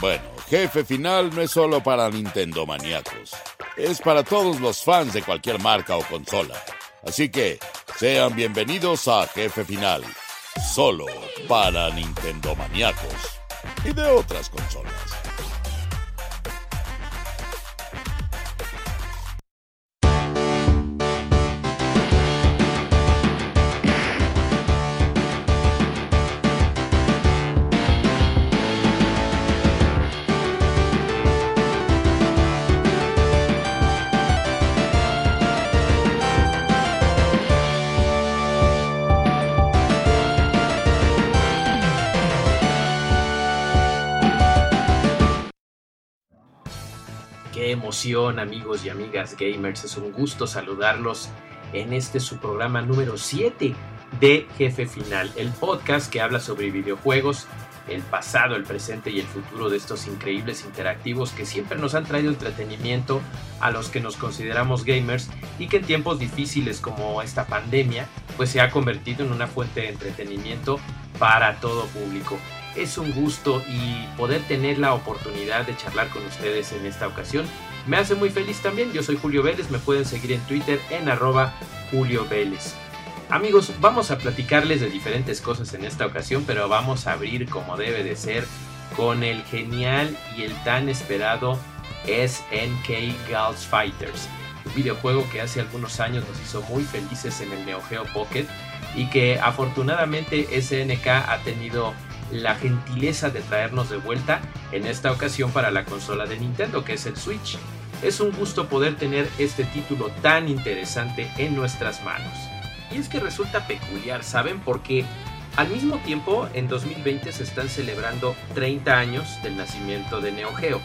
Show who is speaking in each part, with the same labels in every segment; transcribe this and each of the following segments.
Speaker 1: Bueno, Jefe Final no es solo para Nintendo maníacos, es para todos los fans de cualquier marca o consola. Así que sean bienvenidos a Jefe Final, solo para Nintendo maníacos y de otras consolas.
Speaker 2: Emoción, amigos y amigas gamers. Es un gusto saludarlos en este su programa número 7 de Jefe Final, el podcast que habla sobre videojuegos, el pasado, el presente y el futuro de estos increíbles interactivos que siempre nos han traído entretenimiento a los que nos consideramos gamers y que en tiempos difíciles como esta pandemia, pues se ha convertido en una fuente de entretenimiento para todo público. Es un gusto y poder tener la oportunidad de charlar con ustedes en esta ocasión me hace muy feliz también. Yo soy Julio Vélez, me pueden seguir en Twitter en arroba Julio Vélez. Amigos, vamos a platicarles de diferentes cosas en esta ocasión, pero vamos a abrir como debe de ser con el genial y el tan esperado SNK Girls Fighters, un videojuego que hace algunos años nos hizo muy felices en el Neo Geo Pocket y que afortunadamente SNK ha tenido la gentileza de traernos de vuelta en esta ocasión para la consola de Nintendo que es el Switch. Es un gusto poder tener este título tan interesante en nuestras manos. Y es que resulta peculiar, ¿saben? Porque al mismo tiempo en 2020 se están celebrando 30 años del nacimiento de Neo Geo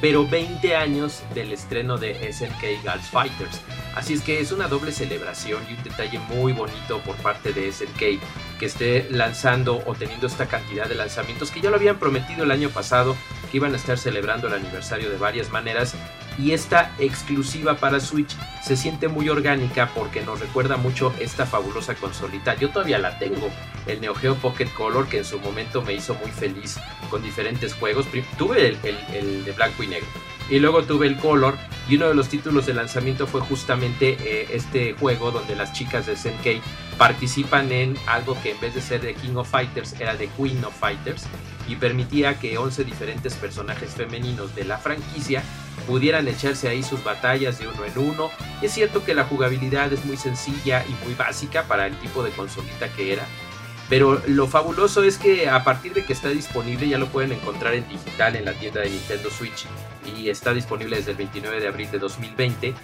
Speaker 2: pero 20 años del estreno de SNK Girls Fighters. Así es que es una doble celebración y un detalle muy bonito por parte de SNK que esté lanzando o teniendo esta cantidad de lanzamientos que ya lo habían prometido el año pasado que iban a estar celebrando el aniversario de varias maneras y esta exclusiva para Switch se siente muy orgánica porque nos recuerda mucho esta fabulosa consolita. Yo todavía la tengo, el Neo Geo Pocket Color que en su momento me hizo muy feliz con diferentes juegos. Tuve el, de blanco y negro y luego tuve el Color y uno de los títulos de lanzamiento fue justamente eh, este juego donde las chicas de SNK participan en algo que en vez de ser de King of Fighters era de Queen of Fighters y permitía que 11 diferentes personajes femeninos de la franquicia pudieran echarse ahí sus batallas de uno en uno. Es cierto que la jugabilidad es muy sencilla y muy básica para el tipo de consolita que era. Pero lo fabuloso es que a partir de que está disponible ya lo pueden encontrar en digital en la tienda de Nintendo Switch y está disponible desde el 29 de abril de 2020.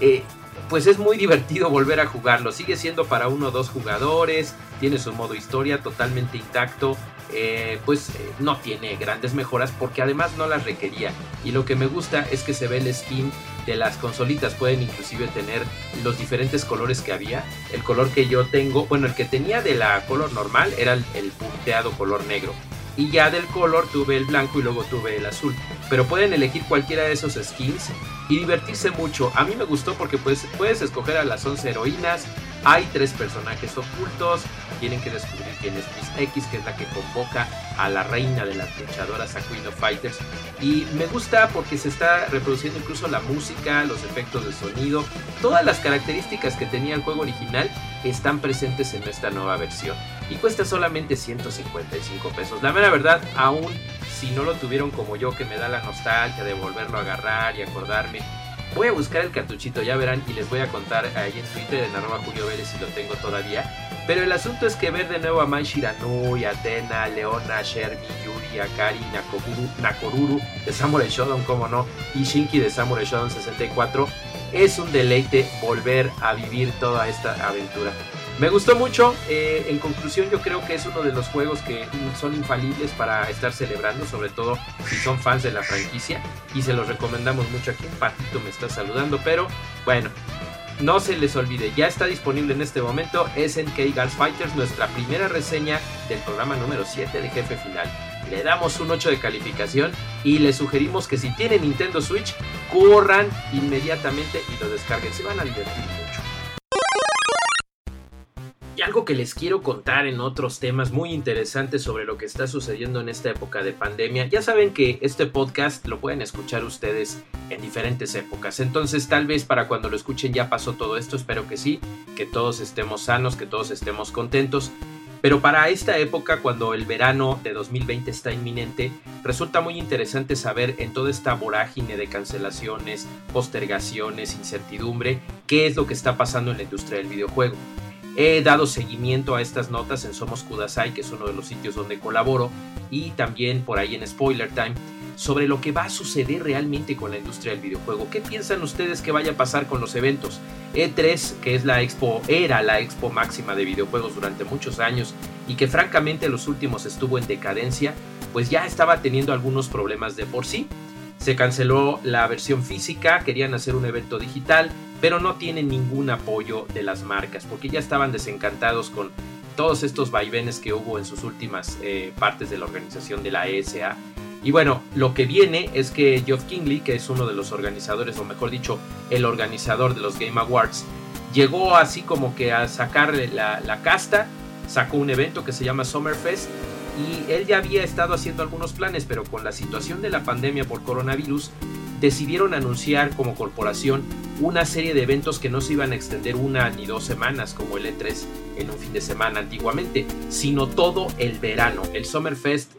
Speaker 2: Eh, pues es muy divertido volver a jugarlo. Sigue siendo para uno o dos jugadores, tiene su modo historia totalmente intacto. Eh, pues eh, no tiene grandes mejoras porque además no las requería. Y lo que me gusta es que se ve el skin de las consolitas. Pueden inclusive tener los diferentes colores que había. El color que yo tengo, bueno, el que tenía de la color normal era el, el punteado color negro y ya del color tuve el blanco y luego tuve el azul. Pero pueden elegir cualquiera de esos skins y divertirse mucho. A mí me gustó porque pues, puedes escoger a las 11 heroínas, hay tres personajes ocultos, tienen que descubrir quién es Miss X, que es la que convoca a la reina de las luchadoras, a Queen of Fighters. Y me gusta porque se está reproduciendo incluso la música, los efectos de sonido, todas las características que tenía el juego original están presentes en esta nueva versión. Y cuesta solamente 155 pesos. La mera verdad, aún si no lo tuvieron como yo, que me da la nostalgia de volverlo a agarrar y acordarme Voy a buscar el cartuchito, ya verán, y les voy a contar ahí en Twitter, en arroba Julio Vélez, si lo tengo todavía. Pero el asunto es que ver de nuevo a Mai Shiranui, Atena, Leona, Sherby, Yuri, Akari, Nakoruru, Nakoruru de Samurai Shodown, como no, y Shinki de Samurai Shodown 64, es un deleite volver a vivir toda esta aventura. Me gustó mucho, eh, en conclusión yo creo que es uno de los juegos que son infalibles para estar celebrando, sobre todo si son fans de la franquicia y se los recomendamos mucho. Aquí patito me está saludando, pero bueno, no se les olvide, ya está disponible en este momento SNK Girls Fighters, nuestra primera reseña del programa número 7 de Jefe Final. Le damos un 8 de calificación y les sugerimos que si tienen Nintendo Switch, corran inmediatamente y lo descarguen, se van a divertir algo que les quiero contar en otros temas muy interesantes sobre lo que está sucediendo en esta época de pandemia. Ya saben que este podcast lo pueden escuchar ustedes en diferentes épocas. Entonces tal vez para cuando lo escuchen ya pasó todo esto. Espero que sí, que todos estemos sanos, que todos estemos contentos. Pero para esta época, cuando el verano de 2020 está inminente, resulta muy interesante saber en toda esta vorágine de cancelaciones, postergaciones, incertidumbre, qué es lo que está pasando en la industria del videojuego. He dado seguimiento a estas notas en Somos Kudasai, que es uno de los sitios donde colaboro, y también por ahí en Spoiler Time, sobre lo que va a suceder realmente con la industria del videojuego. ¿Qué piensan ustedes que vaya a pasar con los eventos? E3, que es la expo, era la expo máxima de videojuegos durante muchos años y que francamente los últimos estuvo en decadencia, pues ya estaba teniendo algunos problemas de por sí. Se canceló la versión física, querían hacer un evento digital, pero no tienen ningún apoyo de las marcas, porque ya estaban desencantados con todos estos vaivenes que hubo en sus últimas eh, partes de la organización de la ESA. Y bueno, lo que viene es que Geoff Kingley, que es uno de los organizadores, o mejor dicho, el organizador de los Game Awards, llegó así como que a sacarle la, la casta, sacó un evento que se llama Summerfest, y él ya había estado haciendo algunos planes, pero con la situación de la pandemia por coronavirus, decidieron anunciar como corporación una serie de eventos que no se iban a extender una ni dos semanas como el E3 en un fin de semana antiguamente, sino todo el verano. El Summerfest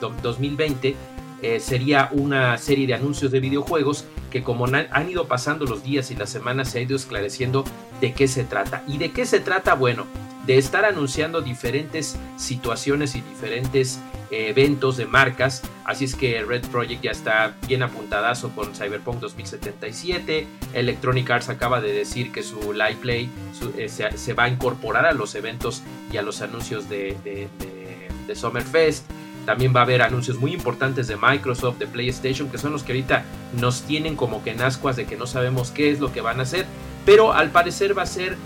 Speaker 2: 2020 eh, eh, sería una serie de anuncios de videojuegos que como han ido pasando los días y las semanas se ha ido esclareciendo de qué se trata. ¿Y de qué se trata? Bueno, de estar anunciando diferentes situaciones y diferentes eh, eventos de marcas. Así es que Red Project ya está bien apuntadazo con Cyberpunk 2077. Electronic Arts acaba de decir que su Live Play eh, se, va a incorporar a los eventos y a los anuncios de, de, de Summerfest. También va a haber anuncios muy importantes de Microsoft, de PlayStation, que son los que ahorita nos tienen como que en ascuas de que no sabemos qué es lo que van a hacer. Pero al parecer va a ser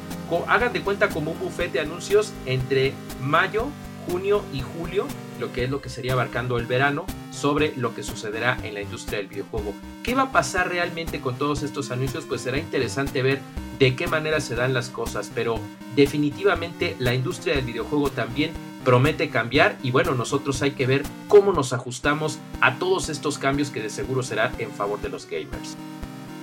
Speaker 2: hagan de cuenta como un buffet de anuncios entre mayo, junio y julio, lo que es lo que sería abarcando el verano, sobre lo que sucederá en la industria del videojuego. ¿Qué va a pasar realmente con todos estos anuncios? Pues será interesante ver de qué manera se dan las cosas, pero definitivamente la industria del videojuego también promete cambiar y bueno, nosotros hay que ver cómo nos ajustamos a todos estos cambios que de seguro serán en favor de los gamers.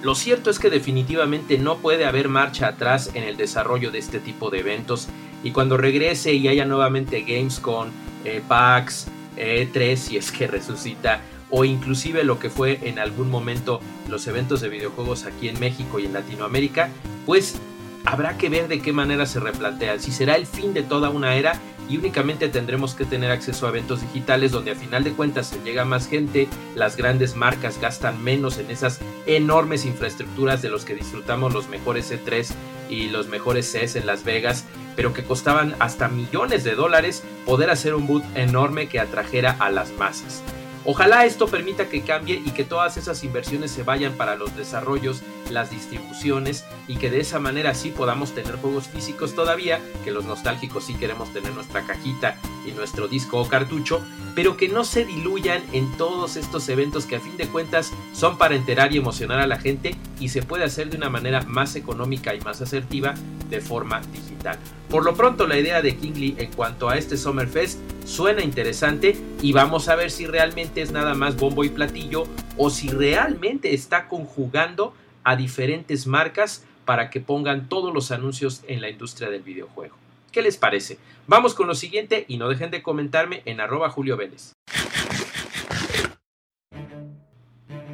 Speaker 2: Lo cierto es que definitivamente no puede haber marcha atrás en el desarrollo de este tipo de eventos y cuando regrese y haya nuevamente Gamescom, eh, PAX, E3 eh, si es que resucita o inclusive lo que fue en algún momento los eventos de videojuegos aquí en México y en Latinoamérica, pues habrá que ver de qué manera se replantean, si será el fin de toda una era y únicamente tendremos que tener acceso a eventos digitales donde a final de cuentas se llega más gente, las grandes marcas gastan menos en esas enormes infraestructuras de los que disfrutamos los mejores E3 y los mejores CES en Las Vegas, pero que costaban hasta millones de dólares poder hacer un boot enorme que atrajera a las masas. Ojalá esto permita que cambie y que todas esas inversiones se vayan para los desarrollos, las distribuciones y que de esa manera sí podamos tener juegos físicos todavía, que los nostálgicos sí queremos tener nuestra cajita y nuestro disco o cartucho, pero que no se diluyan en todos estos eventos que a fin de cuentas son para enterar y emocionar a la gente y se puede hacer de una manera más económica y más asertiva de forma digital. Por lo pronto la idea de Kingley en cuanto a este Summerfest suena interesante y vamos a ver si realmente es nada más bombo y platillo o si realmente está conjugando a diferentes marcas para que pongan todos los anuncios en la industria del videojuego. ¿Qué les parece? Vamos con lo siguiente y no dejen de comentarme en arroba Julio Vélez.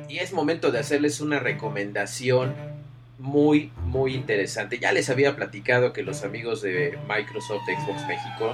Speaker 2: Y es momento de hacerles una recomendación muy, muy interesante. Ya les había platicado que los amigos de Microsoft Xbox México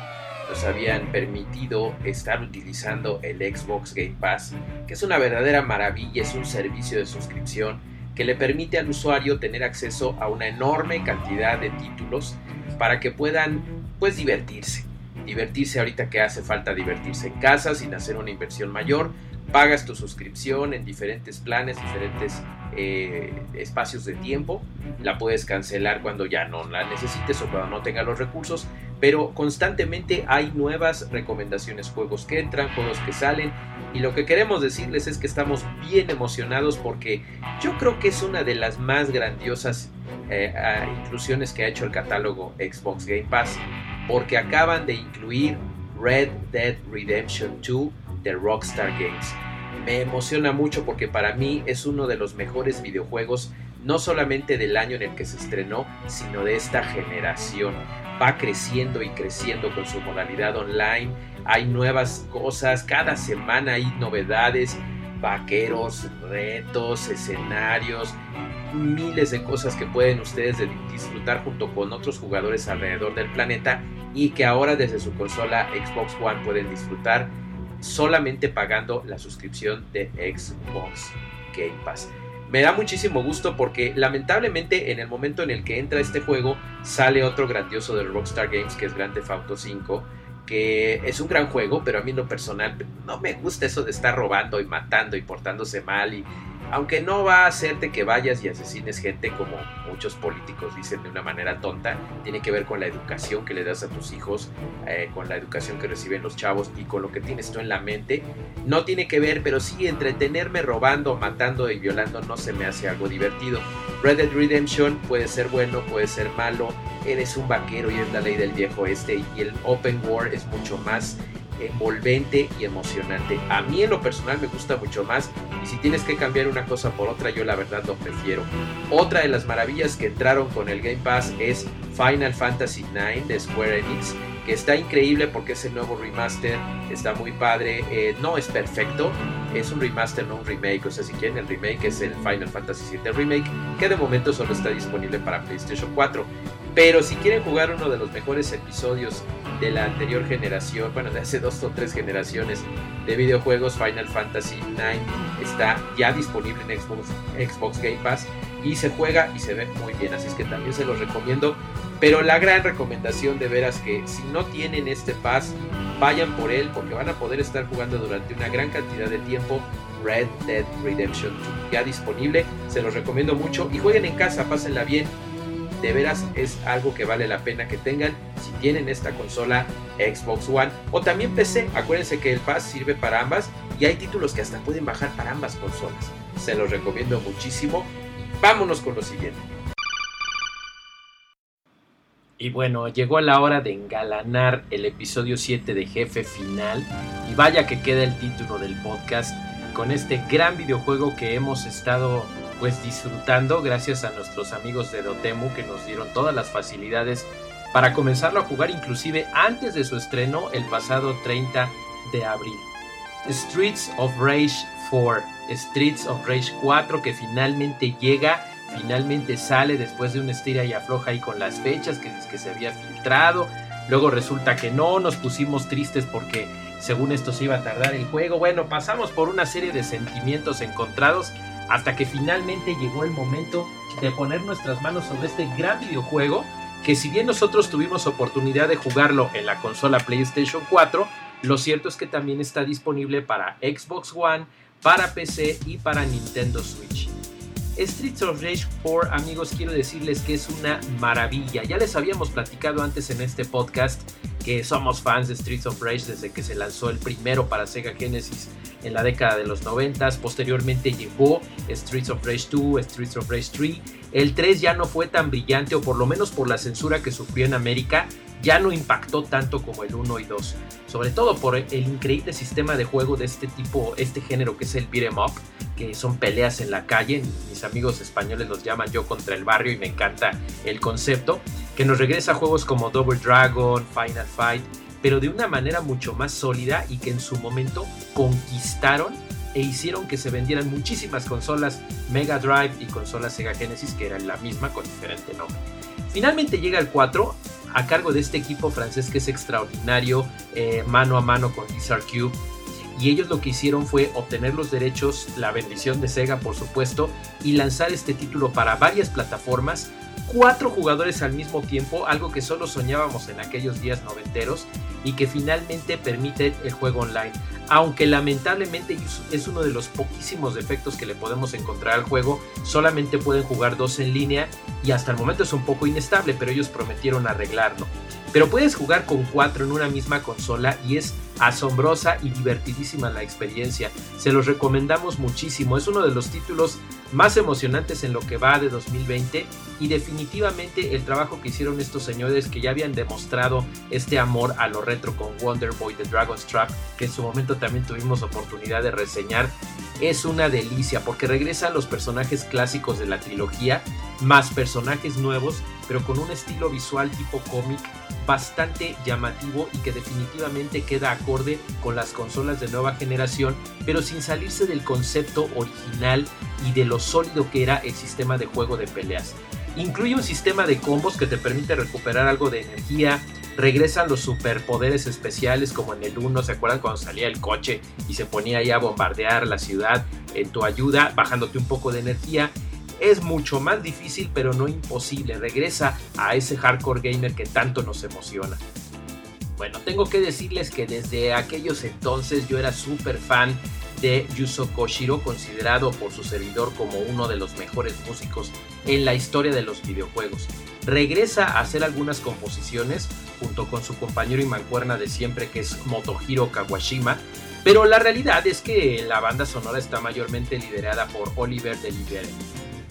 Speaker 2: nos habían permitido estar utilizando el Xbox Game Pass, que es una verdadera maravilla, es un servicio de suscripción que le permite al usuario tener acceso a una enorme cantidad de títulos para que puedan pues divertirse. Divertirse ahorita que hace falta divertirse en casa sin hacer una inversión mayor. Pagas tu suscripción en diferentes planes, diferentes eh, espacios de tiempo. La puedes cancelar cuando ya no la necesites o cuando no tenga los recursos. Pero constantemente hay nuevas recomendaciones, juegos que entran, juegos que salen. Y lo que queremos decirles es que estamos bien emocionados porque yo creo que es una de las más grandiosas eh, inclusiones que ha hecho el catálogo Xbox Game Pass porque acaban de incluir Red Dead Redemption 2 de Rockstar Games. Me emociona mucho porque para mí es uno de los mejores videojuegos no solamente del año en el que se estrenó, sino de esta generación. Va creciendo y creciendo con su modalidad online, hay nuevas cosas, cada semana hay novedades, vaqueros, retos, escenarios, miles de cosas que pueden ustedes disfrutar junto con otros jugadores alrededor del planeta y que ahora desde su consola Xbox One pueden disfrutar solamente pagando la suscripción de Xbox Game Pass. Me da muchísimo gusto porque lamentablemente en el momento en el que entra este juego sale otro grandioso de Rockstar Games que es Grand Theft Auto 5 que es un gran juego, pero a mí en lo personal no me gusta eso de estar robando y matando y portándose mal y aunque no va a hacerte que vayas y asesines gente como muchos políticos dicen de una manera tonta, tiene que ver con la educación que le das a tus hijos, eh, con la educación que reciben los chavos y con lo que tienes tú en la mente. No tiene que ver, pero sí entretenerme robando, matando y violando no se me hace algo divertido. Red Dead Redemption puede ser bueno, puede ser malo, eres un vaquero y es la ley del viejo este y el open world es mucho más envolvente y emocionante. A mí en lo personal me gusta mucho más y si tienes que cambiar una cosa por otra yo la verdad lo prefiero. Otra de las maravillas que entraron con el Game Pass es Final Fantasy IX de Square Enix que está increíble porque es el nuevo remaster, está muy padre, eh, no es perfecto, es un remaster, no un remake, o sea, si quieren el remake es el Final Fantasy VII Remake, que de momento solo está disponible para PlayStation 4. Pero si quieren jugar uno de los mejores episodios de la anterior generación, bueno, de hace dos o tres generaciones de videojuegos, Final Fantasy IX está ya disponible en Xbox, Xbox Game Pass y se juega y se ve muy bien, así es que también se los recomiendo. Pero la gran recomendación de veras que si no tienen este pass, vayan por él porque van a poder estar jugando durante una gran cantidad de tiempo Red Dead Redemption 2 ya disponible, se los recomiendo mucho y jueguen en casa, pásenla bien de veras es algo que vale la pena que tengan si tienen esta consola Xbox One o también PC. Acuérdense que el Pass sirve para ambas y hay títulos que hasta pueden bajar para ambas consolas. Se los recomiendo muchísimo. Vámonos con lo siguiente. Y bueno, llegó la hora de engalanar el episodio 7 de Jefe Final. Y vaya que queda el título del podcast con este gran videojuego que hemos estado pues disfrutando gracias a nuestros amigos de Dotemu que nos dieron todas las facilidades para comenzarlo a jugar inclusive antes de su estreno el pasado 30 de abril. Streets of Rage 4, Streets of Rage 4 que finalmente llega, finalmente sale después de una estira y afloja ahí con las fechas que, que se había filtrado. Luego resulta que no, nos pusimos tristes porque según esto se iba a tardar el juego. Bueno, pasamos por una serie de sentimientos encontrados hasta que finalmente llegó el momento de poner nuestras manos sobre este gran videojuego que si bien nosotros tuvimos oportunidad de jugarlo en la consola PlayStation 4, lo cierto es que también está disponible para Xbox One, para PC y para Nintendo Switch. Streets of Rage 4, amigos, quiero decirles que es una maravilla. Ya les habíamos platicado antes en este podcast que somos fans de Streets of Rage desde que se lanzó el primero para Sega Genesis en la década de los 90. Posteriormente llegó Streets of Rage 2, Streets of Rage 3. El 3 ya no fue tan brillante, o por lo menos por la censura que sufrió en América, ya no impactó tanto como el 1 y 2. Sobre todo por el increíble sistema de juego de este tipo, este género que es el beat'em up, que son peleas en la calle. Mis amigos españoles los llaman yo contra el barrio y me encanta el concepto que nos regresa a juegos como Double Dragon, Final Fight, pero de una manera mucho más sólida y que en su momento conquistaron e hicieron que se vendieran muchísimas consolas Mega Drive y consolas Sega Genesis que eran la misma con diferente nombre. Finalmente llega el 4 a cargo de este equipo francés que es extraordinario, eh, mano a mano con Lizard Cube. Y ellos lo que hicieron fue obtener los derechos, la bendición de Sega por supuesto, y lanzar este título para varias plataformas cuatro jugadores al mismo tiempo, algo que solo soñábamos en aquellos días noventeros y que finalmente permite el juego online. Aunque lamentablemente es uno de los poquísimos defectos que le podemos encontrar al juego, solamente pueden jugar dos en línea y hasta el momento es un poco inestable, pero ellos prometieron arreglarlo. Pero puedes jugar con cuatro en una misma consola y es asombrosa y divertidísima la experiencia. Se los recomendamos muchísimo. Es uno de los títulos más emocionantes en lo que va de 2020 y definitivamente el trabajo que hicieron estos señores que ya habían demostrado este amor a lo retro con Wonder Boy The Dragon's Trap, que en su momento también tuvimos oportunidad de reseñar, es una delicia porque regresan los personajes clásicos de la trilogía, más personajes nuevos, pero con un estilo visual tipo cómic bastante llamativo y que definitivamente queda acorde con las consolas de nueva generación, pero sin salirse del concepto original y de lo sólido que era el sistema de juego de peleas. Incluye un sistema de combos que te permite recuperar algo de energía, regresan los superpoderes especiales como en el 1, ¿se acuerdan cuando salía el coche y se ponía ahí a bombardear la ciudad en tu ayuda, bajándote un poco de energía? Es mucho más difícil pero no imposible, regresa a ese hardcore gamer que tanto nos emociona. Bueno, tengo que decirles que desde aquellos entonces yo era súper fan de Yuzo Koshiro, considerado por su servidor como uno de los mejores músicos en la historia de los videojuegos. Regresa a hacer algunas composiciones junto con su compañero y mancuerna de siempre que es Motohiro Kawashima, pero la realidad es que la banda sonora está mayormente liderada por Oliver Delivery,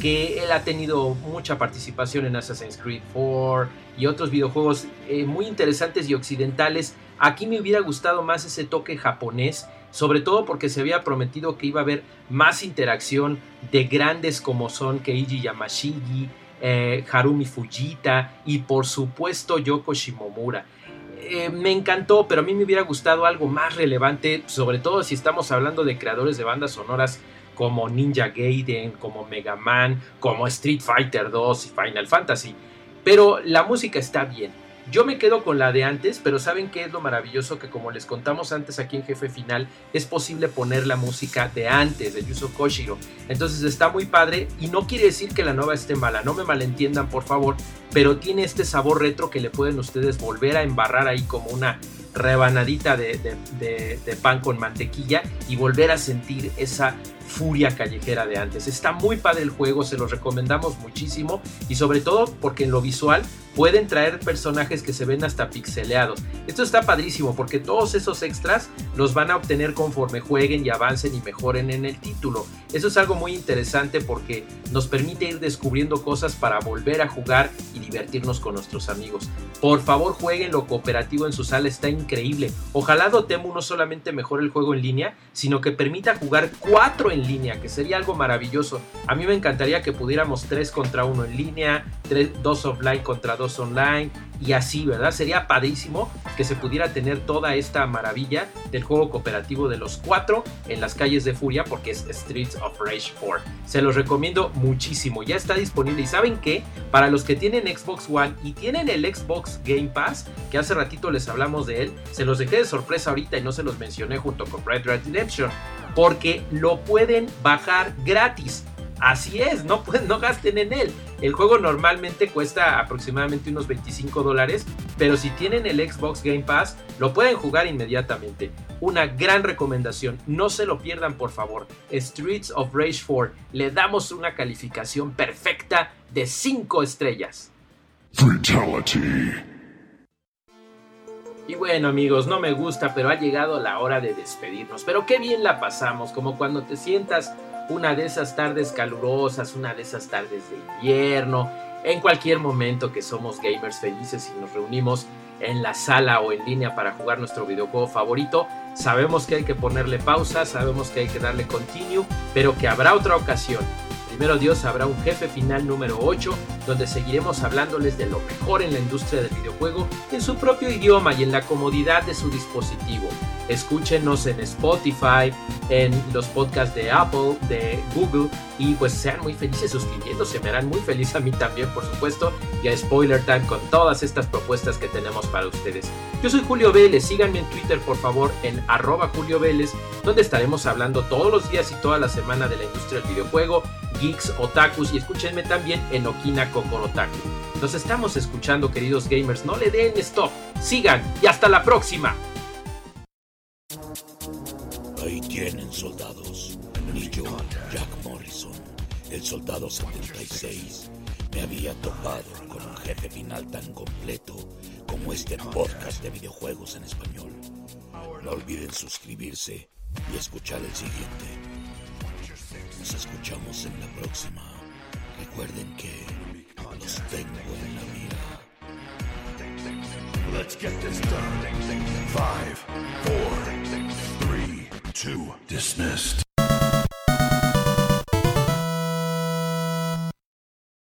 Speaker 2: que él ha tenido mucha participación en Assassin's Creed 4 y otros videojuegos eh, muy interesantes y occidentales. Aquí me hubiera gustado más ese toque japonés sobre todo porque se había prometido que iba a haber más interacción de grandes como son Keiji Yamashigi, eh, Harumi Fujita y por supuesto Yoko Shimomura. Eh, me encantó, pero a mí me hubiera gustado algo más relevante, sobre todo si estamos hablando de creadores de bandas sonoras como Ninja Gaiden, como Mega Man, como Street Fighter 2 y Final Fantasy. Pero la música está bien, yo me quedo con la de antes, pero ¿saben qué es lo maravilloso? Que como les contamos antes aquí en Jefe Final, es posible poner la música de antes, de Yuzo Koshiro. Entonces está muy padre y no quiere decir que la nueva esté mala, no me malentiendan por favor, pero tiene este sabor retro que le pueden ustedes volver a embarrar ahí como una rebanadita de, de pan con mantequilla y volver a sentir esa furia callejera de antes. Está muy padre el juego, se los recomendamos muchísimo y sobre todo porque en lo visual pueden traer personajes que se ven hasta pixeleados. Esto está padrísimo porque todos esos extras los van a obtener conforme jueguen y avancen y mejoren en el título. Eso es algo muy interesante porque nos permite ir descubriendo cosas para volver a jugar y divertirnos con nuestros amigos. Por favor jueguen lo cooperativo en su sala, está increíble. Ojalá Dotemu no solamente mejore el juego en línea, sino que permita jugar 4 en línea, que sería algo maravilloso. A mí me encantaría que pudiéramos 3 contra 1 en línea, 2 offline contra 2 online y así, ¿verdad? Sería padrísimo que se pudiera tener toda esta maravilla del juego cooperativo de los cuatro en las calles de Furia porque es Streets of Rage 4. Se los recomiendo muchísimo, ya está disponible y saben que para los que tienen Xbox One y tienen el Xbox Game Pass, que hace ratito les hablamos de él, se los dejé de sorpresa ahorita y no se los mencioné junto con Red Red Redemption porque lo pueden bajar gratis Así es, no, pues, no gasten en él. El juego normalmente cuesta aproximadamente unos 25 dólares, pero si tienen el Xbox Game Pass, lo pueden jugar inmediatamente. Una gran recomendación, no se lo pierdan por favor. Streets of Rage 4, le damos una calificación perfecta de 5 estrellas. Y bueno amigos, no me gusta, pero ha llegado la hora de despedirnos. Pero qué bien la pasamos, como cuando te sientas una de esas tardes calurosas, una de esas tardes de invierno, en cualquier momento que somos gamers felices y nos reunimos en la sala o en línea para jugar nuestro videojuego favorito, sabemos que hay que ponerle pausa, sabemos que hay que darle continue, pero que habrá otra ocasión. Primero Dios habrá un jefe final número 8, donde seguiremos hablándoles de lo mejor en la industria del videojuego en su propio idioma y en la comodidad de su dispositivo. Escúchenos en Spotify, en los podcasts de Apple, de Google y pues sean muy felices suscribiéndose, me harán muy feliz a mí también por supuesto y a Spoiler Time con todas estas propuestas que tenemos para ustedes. Yo soy Julio Vélez, síganme en Twitter por favor en arroba Julio Vélez, donde estaremos hablando todos los días y toda la semana de la industria del videojuego, geeks, otakus y escúchenme también en Okina Kokorotaku. Nos estamos escuchando queridos gamers, no le den stop, sigan y hasta la próxima.
Speaker 1: Ahí tienen soldados. Y yo, Jack Morrison, el soldado 76, me había topado con un jefe final tan completo como este podcast de videojuegos en español. No olviden suscribirse y escuchar el siguiente. Nos escuchamos en la próxima. Recuerden que los tengo en la mira.
Speaker 3: Let's get this done. Five, four, three, two, dismissed.